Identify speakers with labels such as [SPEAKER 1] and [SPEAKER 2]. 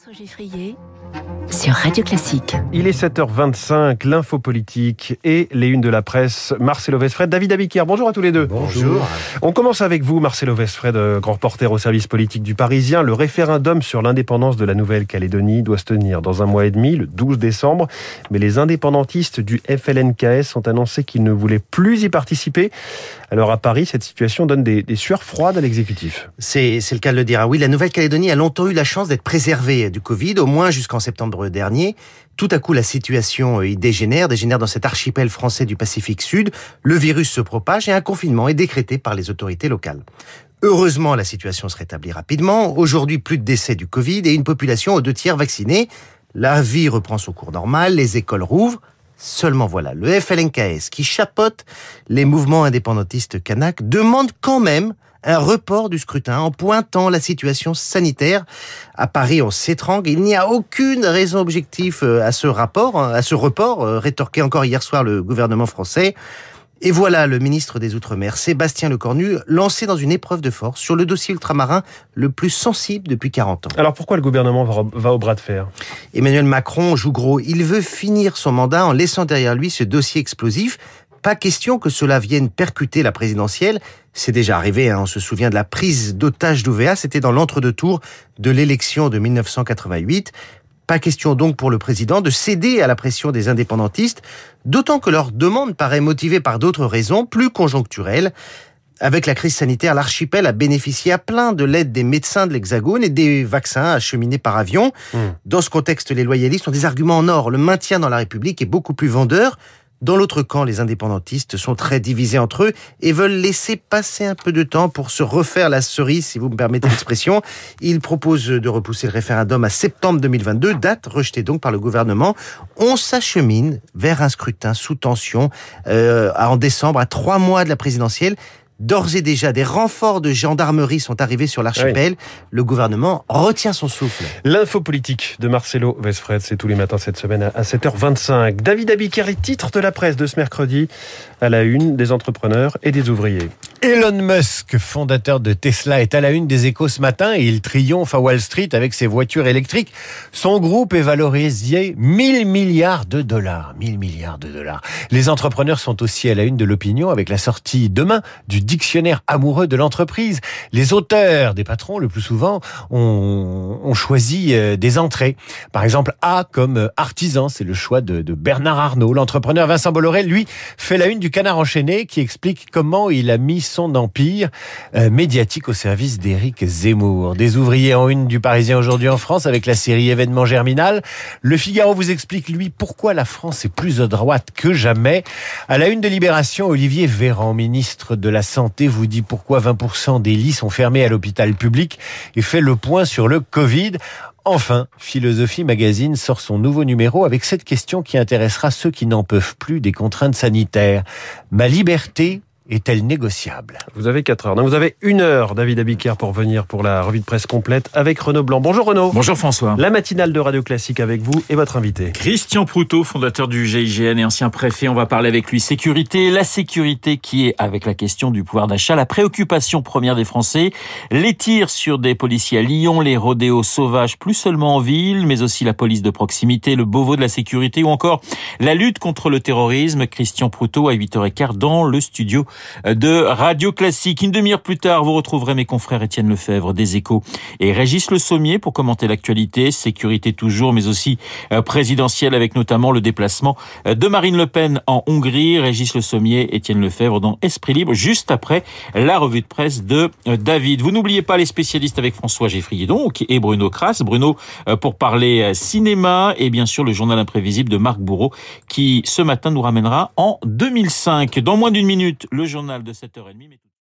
[SPEAKER 1] François Geffrier sur Radio Classique.
[SPEAKER 2] Il est 7h25, l'info politique et les unes de la presse. Marcelo Vesfred, David Abiquière. Bonjour à tous les deux.
[SPEAKER 3] Bonjour.
[SPEAKER 2] On commence avec vous, Marcelo Vesfred, euh, grand reporter au service politique du Parisien. Le référendum sur l'indépendance de la Nouvelle-Calédonie doit se tenir dans un mois et demi, le 12 décembre. Mais les indépendantistes du FLNKS ont annoncé qu'ils ne voulaient plus y participer. Alors à Paris, cette situation donne des, des sueurs froides à l'exécutif.
[SPEAKER 3] C'est le cas de le dire. Ah oui, la Nouvelle-Calédonie a longtemps eu la chance d'être préservée du Covid, au moins jusqu'en septembre dernier. Tout à coup, la situation y dégénère, dégénère dans cet archipel français du Pacifique Sud. Le virus se propage et un confinement est décrété par les autorités locales. Heureusement, la situation se rétablit rapidement. Aujourd'hui, plus de décès du Covid et une population aux deux tiers vaccinée. La vie reprend son cours normal, les écoles rouvrent. Seulement voilà, le FLNKS, qui chapote les mouvements indépendantistes kanak, demande quand même un report du scrutin en pointant la situation sanitaire. À Paris, on s'étrangle. Il n'y a aucune raison objective euh, à ce rapport, hein, à ce report, euh, rétorqué encore hier soir le gouvernement français. Et voilà le ministre des Outre-mer, Sébastien Lecornu, lancé dans une épreuve de force sur le dossier ultramarin le plus sensible depuis 40 ans.
[SPEAKER 2] Alors pourquoi le gouvernement va au bras de fer?
[SPEAKER 3] Emmanuel Macron joue gros. Il veut finir son mandat en laissant derrière lui ce dossier explosif. Pas question que cela vienne percuter la présidentielle. C'est déjà arrivé, hein. on se souvient de la prise d'otage d'OVA, c'était dans l'entre-deux tours de l'élection de 1988. Pas question donc pour le président de céder à la pression des indépendantistes, d'autant que leur demande paraît motivée par d'autres raisons plus conjoncturelles. Avec la crise sanitaire, l'archipel a bénéficié à plein de l'aide des médecins de l'Hexagone et des vaccins acheminés par avion. Mmh. Dans ce contexte, les loyalistes ont des arguments en or. Le maintien dans la République est beaucoup plus vendeur dans l'autre camp, les indépendantistes sont très divisés entre eux et veulent laisser passer un peu de temps pour se refaire la cerise, si vous me permettez l'expression. Ils proposent de repousser le référendum à septembre 2022, date rejetée donc par le gouvernement. On s'achemine vers un scrutin sous tension euh, en décembre, à trois mois de la présidentielle. D'ores et déjà, des renforts de gendarmerie sont arrivés sur l'archipel. Le gouvernement retient son souffle.
[SPEAKER 2] L'info politique de Marcelo Vesfred, c'est tous les matins cette semaine à 7h25. David Abiker, les titres de la presse de ce mercredi à la une des entrepreneurs et des ouvriers.
[SPEAKER 4] Elon Musk, fondateur de Tesla, est à la une des échos ce matin et il triomphe à Wall Street avec ses voitures électriques. Son groupe est valorisé 1000 milliards de dollars. 1000 milliards de dollars. Les entrepreneurs sont aussi à la une de l'opinion avec la sortie demain du dictionnaire amoureux de l'entreprise. Les auteurs des patrons, le plus souvent, ont, choisi euh, des entrées. Par exemple, A comme artisan, c'est le choix de, de Bernard Arnault. L'entrepreneur Vincent Bolloré, lui, fait la une du canard enchaîné qui explique comment il a mis son empire euh, médiatique au service d'Éric Zemmour. Des ouvriers en une du Parisien aujourd'hui en France avec la série événement germinal. Le Figaro vous explique, lui, pourquoi la France est plus à droite que jamais. À la une de Libération, Olivier Véran, ministre de la Santé, vous dit pourquoi 20% des lits sont fermés à l'hôpital public et fait le point sur le Covid. Enfin, Philosophie Magazine sort son nouveau numéro avec cette question qui intéressera ceux qui n'en peuvent plus des contraintes sanitaires. Ma liberté est-elle négociable?
[SPEAKER 2] Vous avez 4 heures. Donc vous avez une heure, David Abiker, pour venir pour la revue de presse complète avec Renaud Blanc. Bonjour Renaud.
[SPEAKER 5] Bonjour François.
[SPEAKER 2] La matinale de Radio Classique avec vous et votre invité.
[SPEAKER 5] Christian Proutot, fondateur du GIGN et ancien préfet. On va parler avec lui sécurité. La sécurité qui est, avec la question du pouvoir d'achat, la préoccupation première des Français. Les tirs sur des policiers à Lyon, les rodéos sauvages, plus seulement en ville, mais aussi la police de proximité, le Beauvau de la sécurité ou encore la lutte contre le terrorisme. Christian Proutot à 8h15 dans le studio de Radio Classique. Une demi-heure plus tard, vous retrouverez mes confrères Étienne Lefebvre des Échos et Régis Le Sommier pour commenter l'actualité, sécurité toujours, mais aussi euh, présidentielle avec notamment le déplacement euh, de Marine Le Pen en Hongrie. Régis Le Sommier, Étienne Lefebvre dans Esprit Libre, juste après la revue de presse de euh, David. Vous n'oubliez pas les spécialistes avec François Geffrier et Bruno Kras. Bruno pour parler cinéma et bien sûr le journal imprévisible de Marc Bourreau qui ce matin nous ramènera en 2005. Dans moins d'une minute, le journal de 7h30.